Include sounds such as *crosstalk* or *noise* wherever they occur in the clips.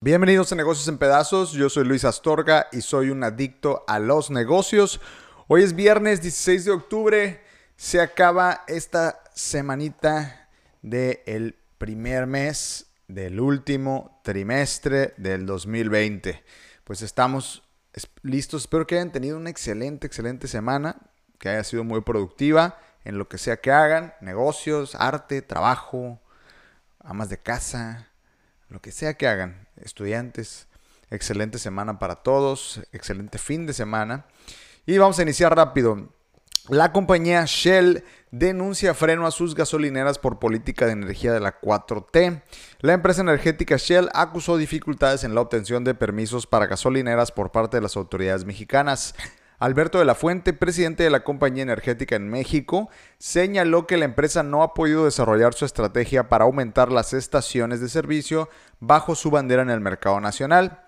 Bienvenidos a Negocios en Pedazos, yo soy Luis Astorga y soy un adicto a los negocios. Hoy es viernes 16 de octubre, se acaba esta semanita del primer mes del último trimestre del 2020. Pues estamos listos, espero que hayan tenido una excelente, excelente semana, que haya sido muy productiva en lo que sea que hagan, negocios, arte, trabajo, amas de casa, lo que sea que hagan estudiantes. Excelente semana para todos, excelente fin de semana. Y vamos a iniciar rápido. La compañía Shell denuncia freno a sus gasolineras por política de energía de la 4T. La empresa energética Shell acusó dificultades en la obtención de permisos para gasolineras por parte de las autoridades mexicanas. Alberto de la Fuente, presidente de la compañía energética en México, señaló que la empresa no ha podido desarrollar su estrategia para aumentar las estaciones de servicio bajo su bandera en el mercado nacional.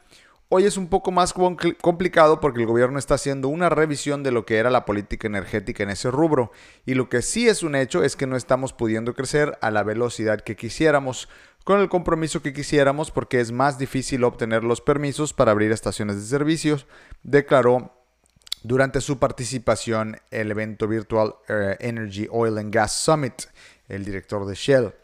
Hoy es un poco más complicado porque el gobierno está haciendo una revisión de lo que era la política energética en ese rubro y lo que sí es un hecho es que no estamos pudiendo crecer a la velocidad que quisiéramos, con el compromiso que quisiéramos porque es más difícil obtener los permisos para abrir estaciones de servicios, declaró durante su participación en el evento Virtual Energy Oil and Gas Summit, el director de Shell.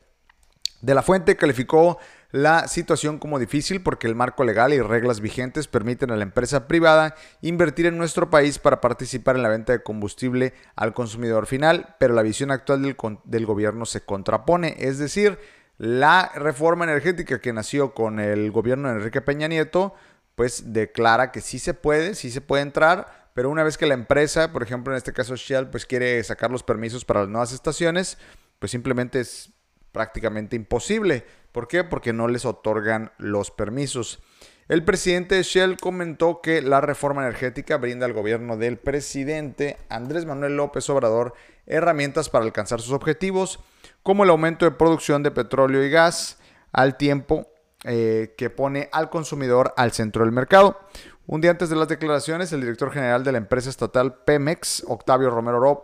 De la fuente calificó la situación como difícil porque el marco legal y reglas vigentes permiten a la empresa privada invertir en nuestro país para participar en la venta de combustible al consumidor final, pero la visión actual del, del gobierno se contrapone, es decir, la reforma energética que nació con el gobierno de Enrique Peña Nieto, pues declara que sí se puede, sí se puede entrar, pero una vez que la empresa, por ejemplo en este caso Shell, pues quiere sacar los permisos para las nuevas estaciones, pues simplemente es prácticamente imposible. ¿Por qué? Porque no les otorgan los permisos. El presidente de Shell comentó que la reforma energética brinda al gobierno del presidente Andrés Manuel López Obrador herramientas para alcanzar sus objetivos, como el aumento de producción de petróleo y gas al tiempo eh, que pone al consumidor al centro del mercado. Un día antes de las declaraciones, el director general de la empresa estatal Pemex, Octavio Romero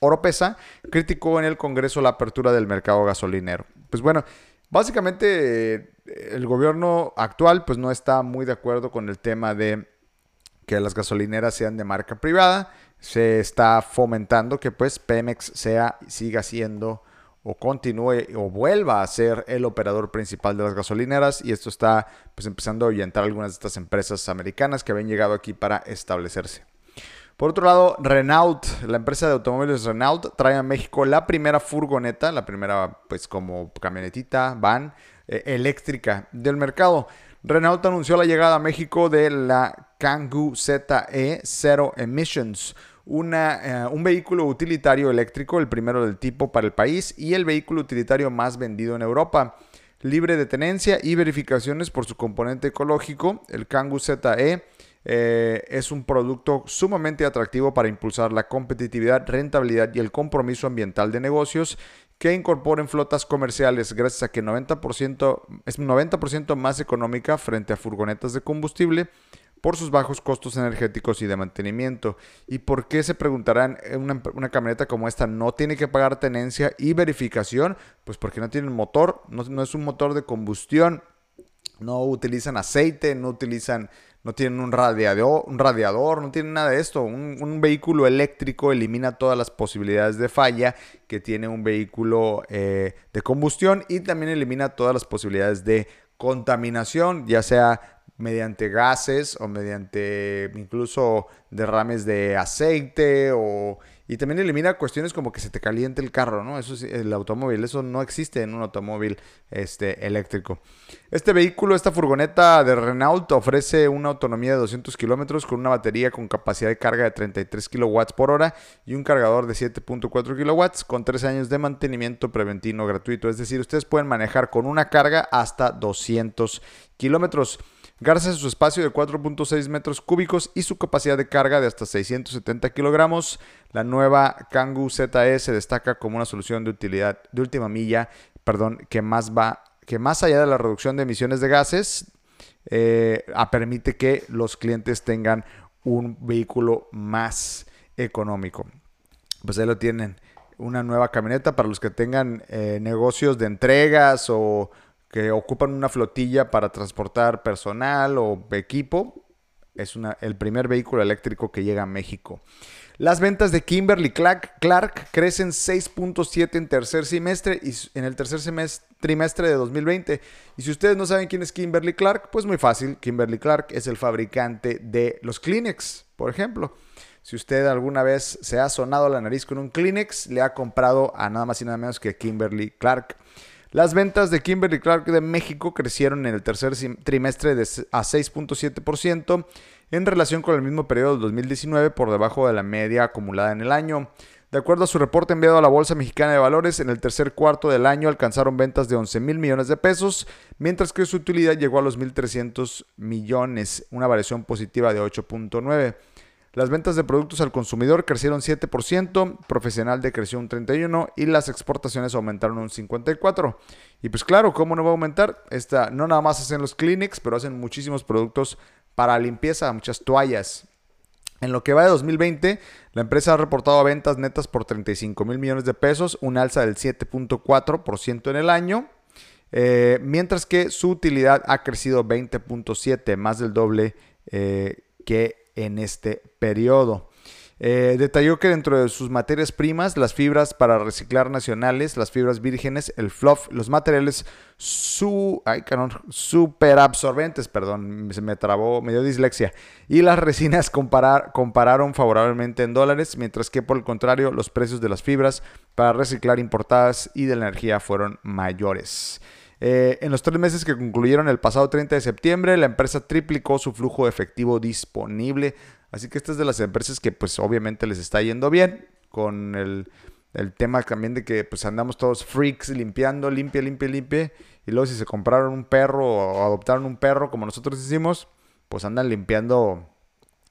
Oropesa, criticó en el Congreso la apertura del mercado gasolinero. Pues bueno, básicamente eh, el gobierno actual pues no está muy de acuerdo con el tema de que las gasolineras sean de marca privada. Se está fomentando que pues Pemex sea siga siendo o continúe o vuelva a ser el operador principal de las gasolineras y esto está pues empezando a ahuyentar algunas de estas empresas americanas que habían llegado aquí para establecerse. Por otro lado, Renault, la empresa de automóviles Renault, trae a México la primera furgoneta, la primera pues como camionetita, van, eh, eléctrica del mercado. Renault anunció la llegada a México de la Kangoo ZE Zero Emissions, eh, un vehículo utilitario eléctrico, el primero del tipo para el país y el vehículo utilitario más vendido en Europa. Libre de tenencia y verificaciones por su componente ecológico, el Kangoo ZE eh, es un producto sumamente atractivo para impulsar la competitividad, rentabilidad y el compromiso ambiental de negocios que incorporen flotas comerciales gracias a que 90% es 90% más económica frente a furgonetas de combustible por sus bajos costos energéticos y de mantenimiento. ¿Y por qué se preguntarán una, una camioneta como esta no tiene que pagar tenencia y verificación? Pues porque no tiene motor, no, no es un motor de combustión, no utilizan aceite, no utilizan no tienen un radiador, un radiador, no tienen nada de esto. Un, vehículo eléctrico elimina todas las posibilidades de falla que tiene un vehículo eh, de combustión y también elimina todas las posibilidades de contaminación, ya sea mediante gases o mediante incluso derrames de aceite o y también elimina cuestiones como que se te caliente el carro, ¿no? Eso es el automóvil, eso no existe en un automóvil este, eléctrico. Este vehículo, esta furgoneta de Renault ofrece una autonomía de 200 kilómetros con una batería con capacidad de carga de 33 kilowatts por hora y un cargador de 7.4 kilowatts con 3 años de mantenimiento preventivo gratuito. Es decir, ustedes pueden manejar con una carga hasta 200 kilómetros. Gracias a su espacio de 4.6 metros cúbicos y su capacidad de carga de hasta 670 kilogramos, la nueva Kangoo ZE se destaca como una solución de utilidad de última milla, perdón, que más va, que más allá de la reducción de emisiones de gases, eh, permite que los clientes tengan un vehículo más económico. Pues ahí lo tienen. Una nueva camioneta para los que tengan eh, negocios de entregas o que ocupan una flotilla para transportar personal o equipo. Es una, el primer vehículo eléctrico que llega a México. Las ventas de Kimberly Clark, crecen 6.7 en tercer semestre y en el tercer semestre, trimestre de 2020. Y si ustedes no saben quién es Kimberly Clark, pues muy fácil. Kimberly Clark es el fabricante de los Kleenex, por ejemplo. Si usted alguna vez se ha sonado la nariz con un Kleenex, le ha comprado a nada más y nada menos que Kimberly Clark. Las ventas de Kimberly Clark de México crecieron en el tercer trimestre de a 6.7% en relación con el mismo periodo del 2019 por debajo de la media acumulada en el año. De acuerdo a su reporte enviado a la Bolsa Mexicana de Valores, en el tercer cuarto del año alcanzaron ventas de 11 mil millones de pesos, mientras que su utilidad llegó a los 1.300 millones, una variación positiva de 8.9. Las ventas de productos al consumidor crecieron 7%, profesional decreció un 31% y las exportaciones aumentaron un 54%. Y pues claro, ¿cómo no va a aumentar? Esta, no nada más hacen los clinics, pero hacen muchísimos productos para limpieza, muchas toallas. En lo que va de 2020, la empresa ha reportado ventas netas por 35 mil millones de pesos, un alza del 7.4% en el año, eh, mientras que su utilidad ha crecido 20.7, más del doble eh, que en este periodo. Eh, detalló que dentro de sus materias primas, las fibras para reciclar nacionales, las fibras vírgenes, el fluff, los materiales su, ay, super absorbentes, perdón, se me trabó, me dio dislexia, y las resinas compararon favorablemente en dólares, mientras que por el contrario, los precios de las fibras para reciclar importadas y de la energía fueron mayores. Eh, en los tres meses que concluyeron el pasado 30 de septiembre, la empresa triplicó su flujo efectivo disponible Así que esta es de las empresas que pues obviamente les está yendo bien con el, tema también de que pues andamos todos freaks limpiando, limpia, limpia, limpia. Y luego si se compraron un perro o adoptaron un perro como nosotros decimos, pues andan limpiando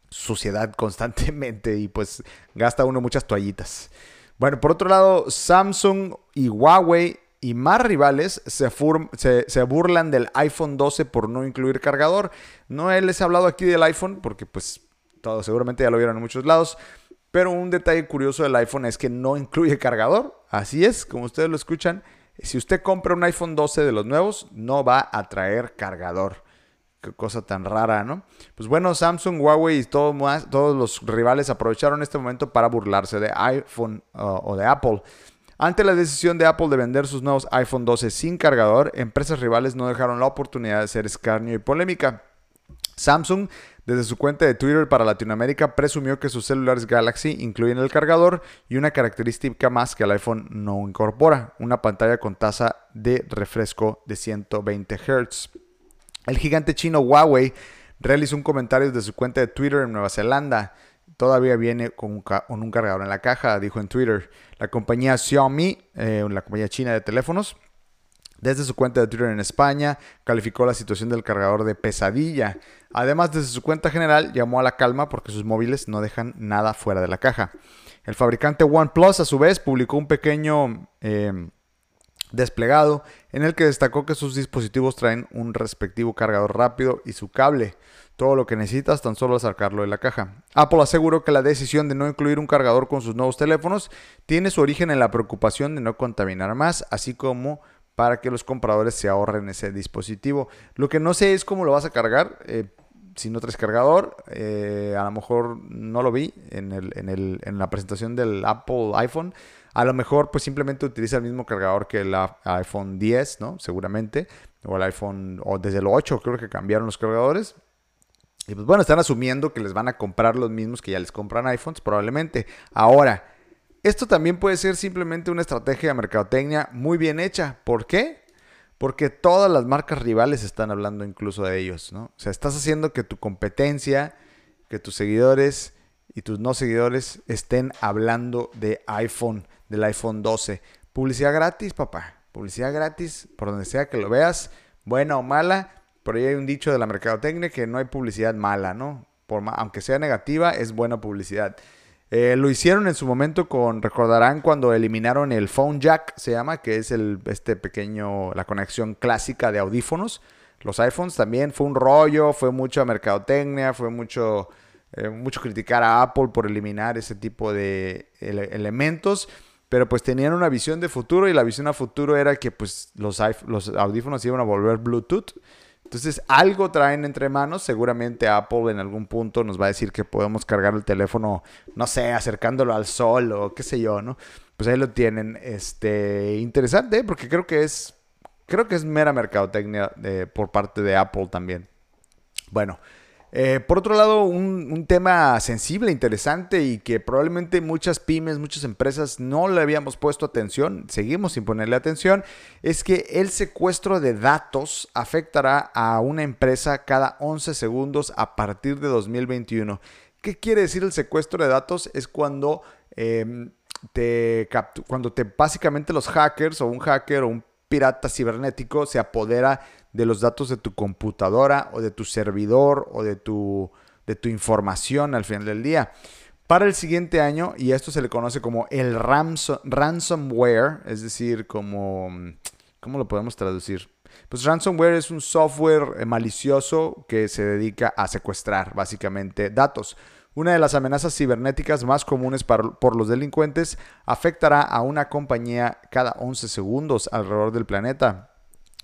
suciedad constantemente y pues gasta uno muchas toallitas. Bueno, por otro lado, Samsung y Huawei y más rivales se, se, se, burlan del iPhone 12 por no incluir cargador. No les he hablado aquí del iPhone porque pues todo, seguramente ya lo vieron en muchos lados. Pero un detalle curioso del iPhone es que no incluye cargador. Así es, como ustedes lo escuchan. Si usted compra un iPhone 12 de los nuevos, no va a traer cargador. Qué cosa tan rara, ¿no? Pues bueno, Samsung, Huawei y todo más, todos los rivales aprovecharon este momento para burlarse de iPhone o de Apple. Ante la decisión de Apple de vender sus nuevos iPhone 12 sin cargador, empresas rivales no dejaron la oportunidad de hacer escarnio y polémica. Samsung desde su cuenta de Twitter para Latinoamérica presumió que sus celulares Galaxy incluyen el cargador y una característica más que el iPhone no incorpora, una pantalla con tasa de refresco de 120 Hz. El gigante chino Huawei realizó un comentario desde su cuenta de Twitter en Nueva Zelanda. Todavía viene con un, cargador en la caja, dijo en Twitter. La compañía Xiaomi, eh, la compañía china de teléfonos, desde su cuenta de Twitter en España, calificó la situación del cargador de pesadilla. Además, desde su cuenta general, llamó a la calma porque sus móviles no dejan nada fuera de la caja. El fabricante OnePlus, a su vez, publicó un pequeño em, desplegado en el que destacó que sus dispositivos traen un respectivo cargador rápido y su cable. Todo lo que necesitas tan solo sacarlo de la caja. Apple aseguró que la decisión de no incluir un cargador con sus nuevos teléfonos tiene su origen en la preocupación de no contaminar más, así como para que los compradores se ahorren ese dispositivo. Lo que no sé es cómo lo vas a cargar. Eh, si no traes cargador, eh, a lo mejor no lo vi en, la presentación del Apple iPhone. A lo mejor pues simplemente utiliza el mismo cargador que el iPhone 10, ¿no? Seguramente. O el iPhone, o desde el 8 creo que cambiaron los cargadores. Y pues bueno, están asumiendo que les van a comprar los mismos que ya les compran iPhones, probablemente. Ahora, esto también puede ser simplemente una estrategia de mercadotecnia muy bien hecha. ¿Por qué? Porque todas las marcas rivales están hablando incluso de ellos, ¿no? O sea, estás haciendo que tu competencia, que tus seguidores y tus no seguidores estén hablando de iPhone, del iPhone 12. Publicidad gratis, papá. Publicidad gratis, por donde sea que lo veas, buena o mala. Por ahí hay un dicho de la mercadotecnia que no hay publicidad mala, ¿no? Por, aunque sea negativa, es buena publicidad. Eh, lo hicieron en su momento con, recordarán cuando eliminaron el phone jack, se llama, que es el, este pequeño, la conexión clásica de audífonos. Los iPhones también fue un rollo, fue mucha mercadotecnia, fue mucho eh, mucho criticar a Apple por eliminar ese tipo de elementos, pero pues tenían una visión de futuro y la visión a futuro era que pues los, los audífonos iban a volver Bluetooth. Entonces algo traen entre manos, seguramente Apple en algún punto nos va a decir que podemos cargar el teléfono, no sé, acercándolo al sol o qué sé yo, ¿no? Pues ahí lo tienen, este, interesante, porque creo que es, creo que es mera mercadotecnia de, por parte de Apple también. Bueno, eh, por otro lado, un, tema sensible, interesante y que probablemente muchas pymes, muchas empresas no le habíamos puesto atención, seguimos sin ponerle atención, es que el secuestro de datos afectará a una empresa cada 11 segundos a partir de 2021. ¿Qué quiere decir el secuestro de datos? Es cuando, em, te, cuando te básicamente los hackers o un hacker o un pirata cibernético se apodera de los datos de tu computadora o de tu servidor o de tu, de tu información al final del día. Para el siguiente año, y esto se le conoce como el ransomware, es decir, como... ¿Cómo lo podemos traducir? Pues ransomware es un software malicioso que se dedica a secuestrar básicamente datos. Una de las amenazas cibernéticas más comunes por los delincuentes afectará a una compañía cada 11 segundos alrededor del planeta.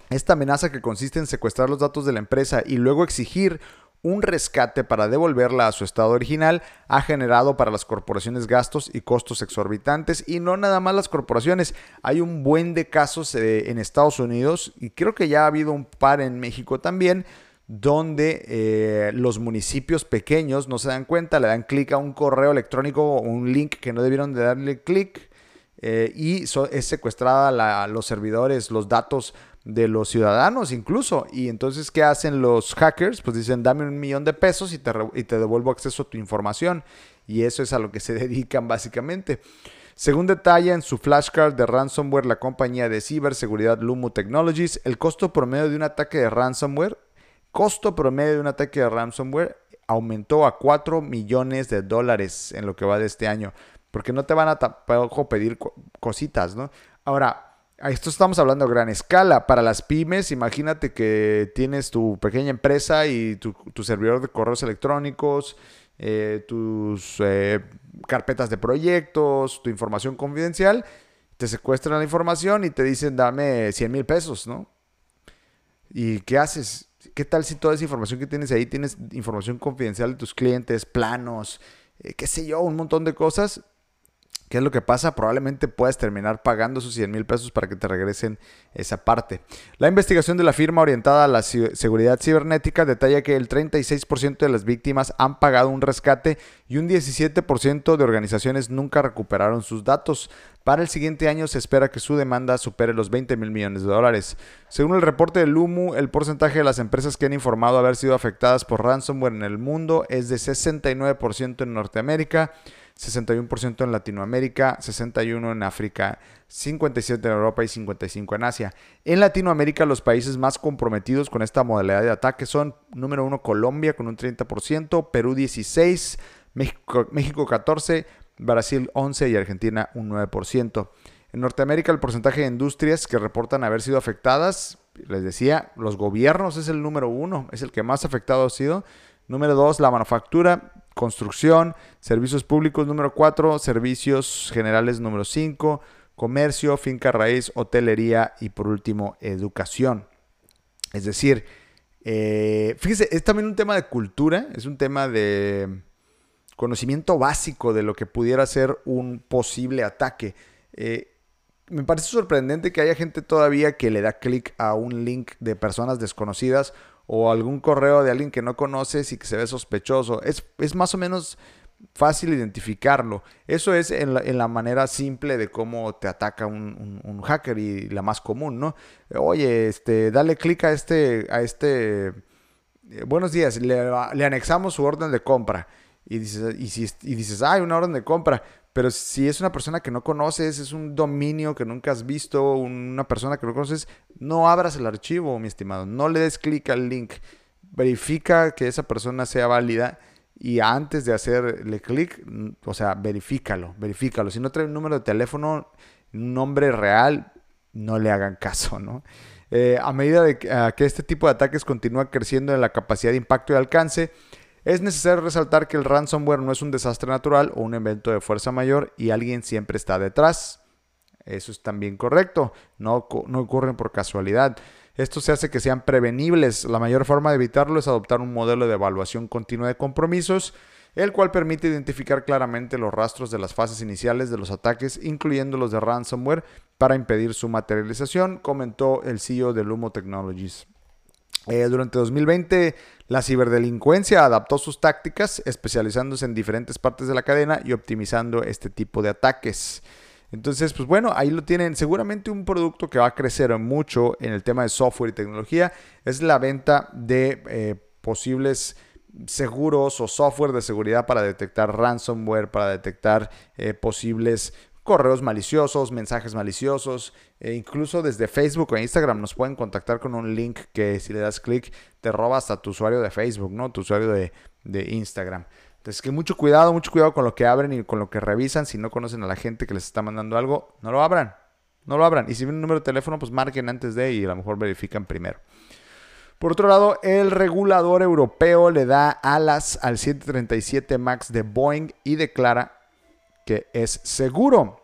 Esta amenaza que consiste en secuestrar los datos de la empresa y luego exigir un rescate para devolverla a su estado original ha generado para las corporaciones gastos y costos exorbitantes y no nada más las corporaciones. Hay un buen de casos eh, en Estados Unidos y creo que ya ha habido un par en México también donde eh, los municipios pequeños no se dan cuenta, le dan clic a un correo electrónico o un link que no debieron de darle clic eh, y es secuestrada los servidores, los datos de los ciudadanos incluso. Y entonces, ¿qué hacen los hackers? Pues dicen, dame un millón de pesos y te, y te devuelvo acceso a tu información. Y eso es a lo que se *laughs* dedican básicamente. Según detalla en su flashcard de ransomware la compañía de ciberseguridad Lumo Technologies, el costo promedio de un ataque de ransomware, costo promedio de un ataque de ransomware aumentó a 4 millones de dólares en lo que va de este año, porque no te van a tampoco pedir cositas, ¿no? Ahora, esto estamos hablando a gran escala. Para las pymes, imagínate que tienes tu pequeña empresa y tu, servidor de correos electrónicos, eh, tus eh, carpetas de proyectos, tu información confidencial. Te secuestran la información y te dicen dame 100 mil pesos, ¿no? ¿Y qué haces? ¿Qué tal si toda esa información que tienes ahí tienes información confidencial de tus clientes, planos, eh, qué sé yo, un montón de cosas? ¿Qué es lo que pasa? Probablemente puedas terminar pagando esos 100 mil pesos para que te regresen esa parte. La investigación de la firma orientada a la seguridad cibernética detalla que el 36% de las víctimas han pagado un rescate y un 17% de organizaciones nunca recuperaron sus datos. Para el siguiente año se espera que su demanda supere los 20 mil millones de dólares. Según el reporte del LUMU, el porcentaje de las empresas que han informado haber sido afectadas por ransomware en el mundo es de 69% en Norteamérica, 61% en Latinoamérica, 61% en África, 57% en Europa y 55% en Asia. En Latinoamérica los países más comprometidos con esta modalidad de ataque son número 1 Colombia con un 30%, Perú 16%, México, México 14%, Brasil 11% y Argentina un 9%. En Norteamérica el porcentaje de industrias que reportan haber sido afectadas, les decía, los gobiernos es el número uno, es el que más afectado ha sido. Número dos, la manufactura, construcción, servicios públicos número 4, servicios generales número 5, comercio, finca raíz, hotelería y por último educación. Es decir, eh, fíjese, es también un tema de cultura, es un tema de conocimiento básico de lo que pudiera ser un posible ataque. Eh, me parece sorprendente que haya gente todavía que le da clic a un link de personas desconocidas o algún correo de alguien que no conoces y que se ve sospechoso. Es, es más o menos fácil identificarlo. Eso es en la, manera simple de cómo te ataca un, hacker y la más común, ¿no? Oye, este, dale clic a este, a este, eh, buenos días, le, anexamos su orden de compra. Y dices, y, si, dices, hay una orden de compra. Pero si es una persona que no conoces, es un dominio que nunca has visto, una persona que no conoces, no abras el archivo, mi estimado. No le des clic al link. Verifica que esa persona sea válida y antes de hacerle clic, o sea, verifícalo, verifícalo. Si no trae un número de teléfono, un nombre real, no le hagan *laughs* caso, ¿no? Eh, a medida de que, que este tipo de ataques continúa creciendo en la capacidad de impacto y alcance, Es necesario resaltar que el ransomware no es un desastre natural o un evento de fuerza mayor y alguien siempre está detrás. Eso es también correcto, no, ocurren por casualidad. Esto se hace que sean prevenibles. La mayor forma de evitarlo es adoptar un modelo de evaluación continua de compromisos el cual permite identificar claramente los rastros de las fases iniciales de los ataques, incluyendo los de ransomware, para impedir su materialización, comentó el CEO de Lumo Technologies. Eh, durante 2020, la ciberdelincuencia adaptó sus tácticas, especializándose en diferentes partes de la cadena y optimizando este tipo de ataques. Entonces, pues bueno, ahí lo tienen. Seguramente un producto que va a crecer mucho en el tema de software y tecnología es la venta de eh, posibles seguros o software de seguridad para detectar ransomware, para detectar eh, posibles correos maliciosos, mensajes maliciosos, e incluso desde Facebook o Instagram nos pueden contactar con un link que si le das clic te roba hasta tu usuario de Facebook, ¿no? Tu usuario de, de Instagram. Entonces, que mucho cuidado, mucho cuidado con lo que abren y con lo que revisan. Si no conocen a la gente que les está mandando algo, no lo abran. No lo abran. Y si ven un número de teléfono, pues marquen antes de y a lo mejor verifican primero. Por otro lado, el regulador europeo le da alas al 737 MAX de Boeing y declara que es seguro.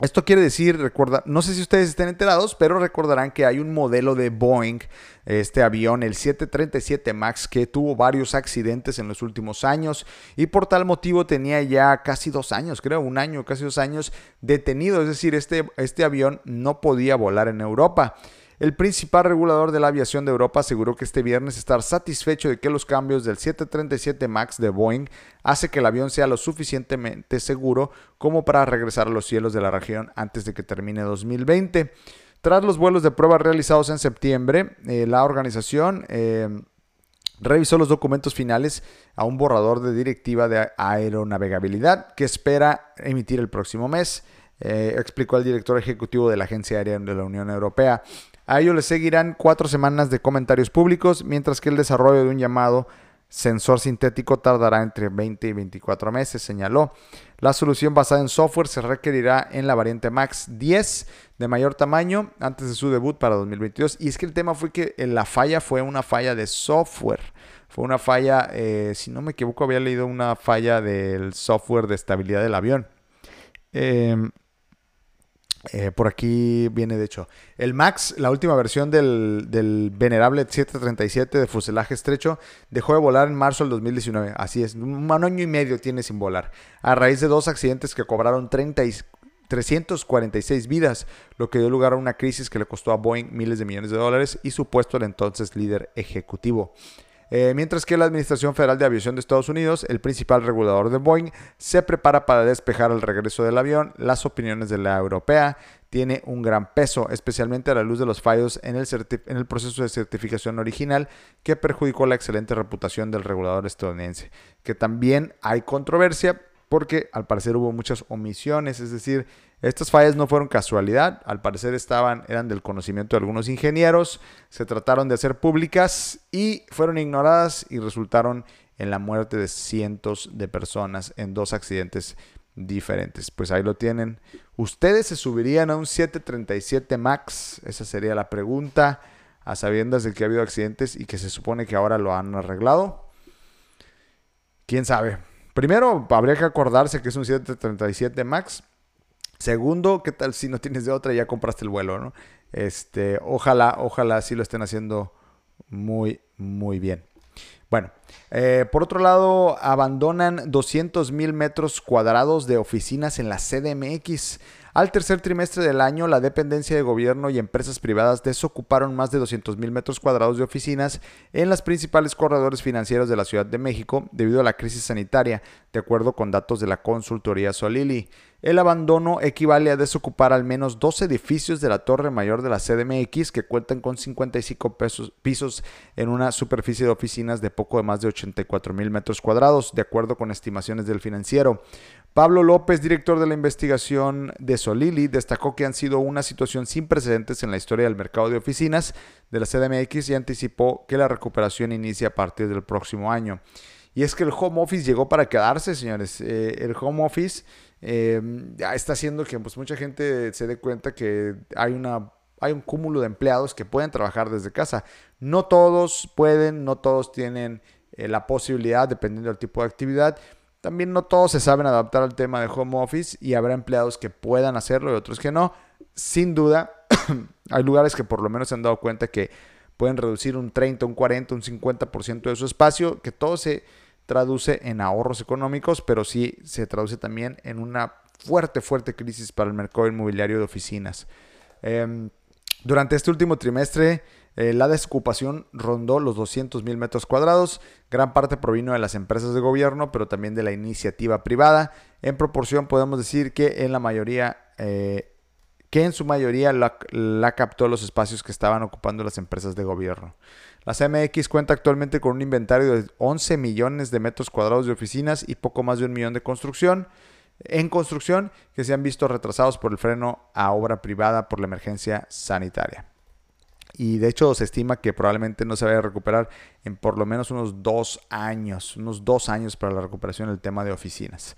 Esto quiere decir, recuerda, no sé si ustedes estén enterados, pero recordarán que hay un modelo de Boeing, este avión, el 737 MAX, que tuvo varios accidentes en los últimos años y por tal motivo tenía ya casi dos años, creo, un año, casi dos años detenido. Es decir, este, este avión no podía volar en Europa. El principal regulador de la aviación de Europa aseguró que este viernes estar satisfecho de que los cambios del 737 MAX de Boeing hace que el avión sea lo suficientemente seguro como para regresar a los cielos de la región antes de que termine 2020. Tras los vuelos de prueba realizados en septiembre, eh, la organización eh, revisó los documentos finales a un borrador de directiva de aeronavegabilidad que espera emitir el próximo mes, eh, explicó el director ejecutivo de la Agencia Aérea de la Unión Europea. A ello le seguirán cuatro semanas de comentarios públicos, mientras que el desarrollo de un llamado sensor sintético tardará entre 20 y 24 meses, señaló. La solución basada en software se requerirá en la variante Max 10 de mayor tamaño antes de su debut para 2022. Y es que el tema fue que la falla fue una falla de software. Fue una falla, eh, si no me equivoco, había leído una falla del software de estabilidad del avión. Eh, eh, por aquí viene, de hecho, el Max, la última versión del, venerable 737 de fuselaje estrecho, dejó de volar en marzo del 2019. Así es, un año y medio tiene sin volar. A raíz de dos accidentes que cobraron 30 346 vidas, lo que dio lugar a una crisis que le costó a Boeing miles de millones de dólares y su puesto al entonces líder ejecutivo. Eh, mientras que la Administración Federal de Aviación de Estados Unidos, el principal regulador de Boeing, se prepara para despejar el regreso del avión, las opiniones de la europea tiene un gran peso, especialmente a la luz de los fallos en el, en el proceso de certificación original que perjudicó la excelente reputación del regulador estadounidense. Que también hay controversia porque al parecer hubo muchas omisiones, es decir, estas fallas no fueron casualidad, al parecer estaban, eran del conocimiento de algunos ingenieros, se trataron de hacer públicas y fueron ignoradas y resultaron en la muerte de cientos de personas en dos accidentes diferentes. Pues ahí lo tienen. ¿Ustedes se subirían a un 737 MAX? Esa sería la pregunta, a sabiendas de que ha habido accidentes y que se supone que ahora lo han arreglado. ¿Quién sabe? Primero, habría que acordarse que es un 737 MAX Segundo, ¿qué tal si no tienes de otra y ya compraste el vuelo, ¿no? Este, ojalá, ojalá sí lo estén haciendo muy, muy bien. Bueno, eh, por otro lado, abandonan 200 mil metros cuadrados de oficinas en la CDMX. Al tercer trimestre del año, la dependencia de gobierno y empresas privadas desocuparon más de 200 mil metros cuadrados de oficinas en los principales corredores financieros de la Ciudad de México debido a la crisis sanitaria, de acuerdo con datos de la consultoría Solili. El abandono equivale a desocupar al menos dos edificios de la Torre Mayor de la CDMX que cuentan con 55 pisos en una superficie de oficinas de poco de más de 84 mil metros cuadrados, de acuerdo con estimaciones del financiero. Pablo López, director de la investigación de Solili, destacó que han sido una situación sin precedentes en la historia del mercado de oficinas de la CDMX y anticipó que la recuperación inicia a partir del próximo año. Y es que el home office llegó para quedarse, señores. Eh, el home office eh, está haciendo que pues, mucha gente se dé cuenta que hay, una, hay un cúmulo de empleados que pueden trabajar desde casa. No todos pueden, no todos tienen eh, la posibilidad, dependiendo del tipo de actividad. También no todos se saben adaptar al tema de home office y habrá empleados que puedan hacerlo y otros que no. Sin duda, *clears throat* hay lugares que por lo menos se han dado cuenta que pueden reducir un 30, un 40, un 50% de su espacio, que todo se traduce en ahorros económicos, pero sí se traduce también en una fuerte, fuerte crisis para el mercado inmobiliario de oficinas. Em, durante este último trimestre, eh, la desocupación rondó los 200 mil metros cuadrados. Gran parte provino de las empresas de gobierno, pero también de la iniciativa privada. En proporción, podemos decir que en la mayoría, eh, que en su mayoría la, la, captó los espacios que estaban ocupando las empresas de gobierno. La CMX cuenta actualmente con un inventario de 11 millones de metros cuadrados de oficinas y poco más de un millón de construcción en construcción que se han visto retrasados por el freno a obra privada por la emergencia sanitaria. Y de hecho se estima que probablemente no se vaya a recuperar en por lo menos unos dos años, unos dos años para la recuperación del tema de oficinas.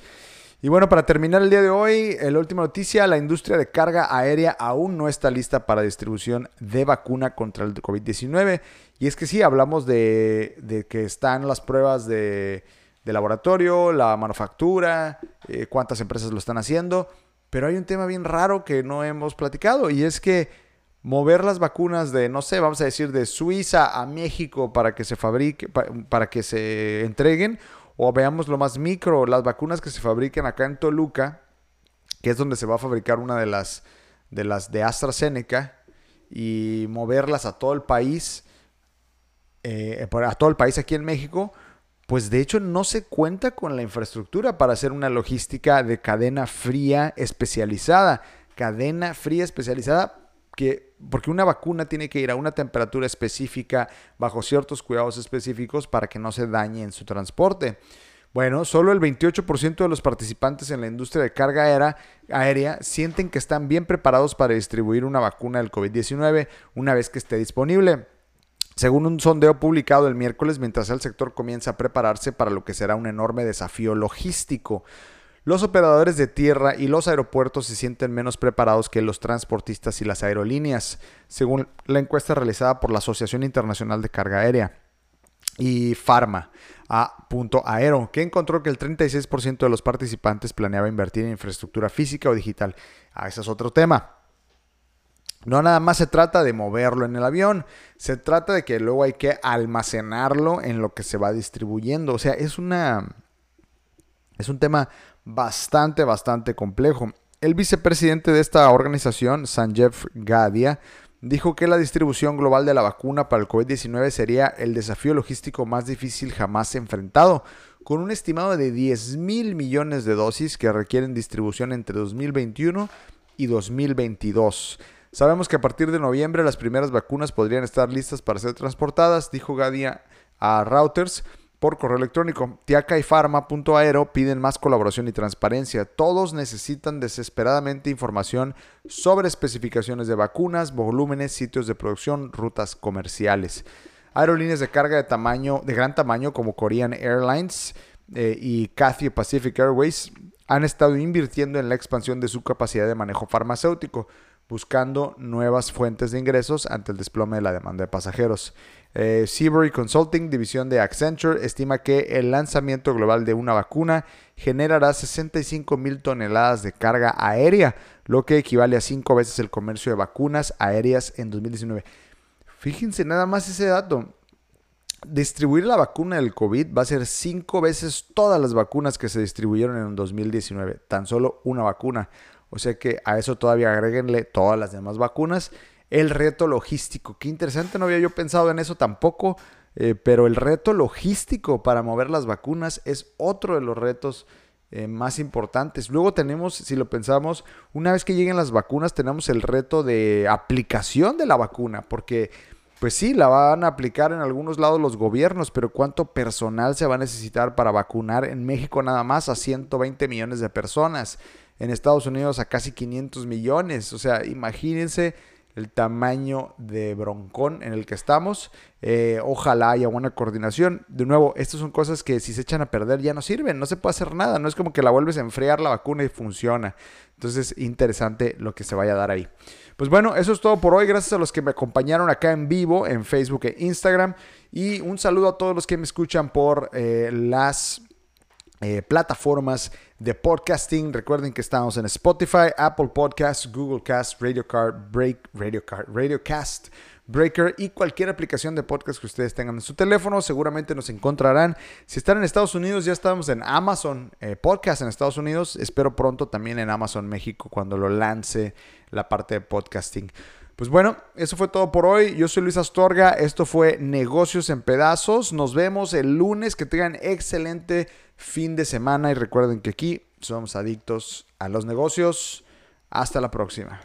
Y bueno, para terminar el día de hoy, la última noticia, la industria de carga aérea aún no está lista para distribución de vacuna contra el COVID-19. Y es que sí, hablamos de, de que están las pruebas de, de laboratorio, la manufactura, eh, cuántas empresas lo están haciendo. Pero hay un tema bien raro que no hemos platicado y es que mover las vacunas de, no sé, vamos a decir, de Suiza a México para que se fabrique, para que se entreguen, o veamos lo más micro, las vacunas que se fabriquen acá en Toluca, que es donde se va a fabricar una de las de las de AstraZeneca, y moverlas a todo el país, eh, a todo el país aquí en México, pues de hecho no se cuenta con la infraestructura para hacer una logística de cadena fría especializada. Cadena fría especializada que, porque una vacuna tiene que ir a una temperatura específica, bajo ciertos cuidados específicos para que no se dañe en su transporte. Bueno, solo el 28% de los participantes en la industria de carga aérea, sienten que están bien preparados para distribuir una vacuna del COVID-19 una vez que esté disponible según un sondeo publicado el miércoles mientras el sector comienza a prepararse para lo que será un enorme desafío logístico. Los operadores de tierra y los aeropuertos se sienten menos preparados que los transportistas y las aerolíneas, según la encuesta realizada por la Asociación Internacional de Carga Aérea y Pharma a punto aero, que encontró que el 36% de los participantes planeaba invertir en infraestructura física o digital. Ah, ese es otro tema. No nada más se trata de moverlo en el avión, se trata de que luego hay que almacenarlo en lo que se va distribuyendo. O sea, es una. Es un tema bastante, bastante complejo. El vicepresidente de esta organización, Sanjeev Gadia, dijo que la distribución global de la vacuna para el COVID-19 sería el desafío logístico más difícil jamás enfrentado, con un estimado de 10 mil millones de dosis que requieren distribución entre 2021 y 2022. Sabemos que a partir de noviembre las primeras vacunas podrían estar listas para ser transportadas, dijo Gadia a Routers por correo electrónico. Tiaca y Pharma.aero piden más colaboración y transparencia. Todos necesitan desesperadamente información sobre especificaciones de vacunas, volúmenes, sitios de producción, rutas comerciales. Aerolíneas de carga de tamaño, de gran tamaño como Korean Airlines eh, y Cathay Pacific Airways han estado invirtiendo en la expansión de su capacidad de manejo farmacéutico buscando nuevas fuentes de ingresos ante el desplome de la demanda de pasajeros. Eh, Seabury Consulting, división de Accenture, estima que el lanzamiento global de una vacuna generará 65 mil toneladas de carga aérea, lo que equivale a cinco veces el comercio de vacunas aéreas en 2019. Fíjense nada más ese dato. Distribuir la vacuna del COVID va a ser cinco veces todas las vacunas que se distribuyeron en 2019. Tan solo una vacuna. O sea que a eso todavía agréguenle todas las demás vacunas. El reto logístico, qué interesante, no había yo pensado en eso tampoco, eh, pero el reto logístico para mover las vacunas es otro de los retos eh, más importantes. Luego tenemos, si lo pensamos, una vez que lleguen las vacunas, tenemos el reto de aplicación de la vacuna, porque pues sí, la van a aplicar en algunos lados los gobiernos, pero ¿cuánto personal se va a necesitar para vacunar en México nada más a 120 millones de personas? En Estados Unidos a casi 500 millones. O sea, imagínense el tamaño de broncón en el que estamos. Eh, ojalá haya buena coordinación. De nuevo, estas son cosas que si se echan a perder ya no sirven, no se puede hacer nada. No es como que la vuelves a enfriar la vacuna y funciona. Entonces, interesante lo que se vaya a dar ahí. Pues bueno, eso es todo por hoy. Gracias a los que me acompañaron acá en vivo en Facebook e Instagram. Y un saludo a todos los que me escuchan por eh, las eh, plataformas de podcasting. Recuerden que estamos en Spotify, Apple Podcasts, Google Cast, Radio Card, Break, Radio Card, Radio Cast, Breaker y cualquier aplicación de podcast que ustedes tengan en su teléfono. Seguramente nos encontrarán. Si están en Estados Unidos, ya estamos en Amazon eh, Podcast en Estados Unidos. Espero pronto también en Amazon México cuando lo lance la parte de podcasting. Pues bueno, eso fue todo por hoy. Yo soy Luis Astorga. Esto fue Negocios en Pedazos. Nos vemos el lunes. Que tengan excelente fin de semana y recuerden que aquí somos adictos a los negocios. Hasta la próxima.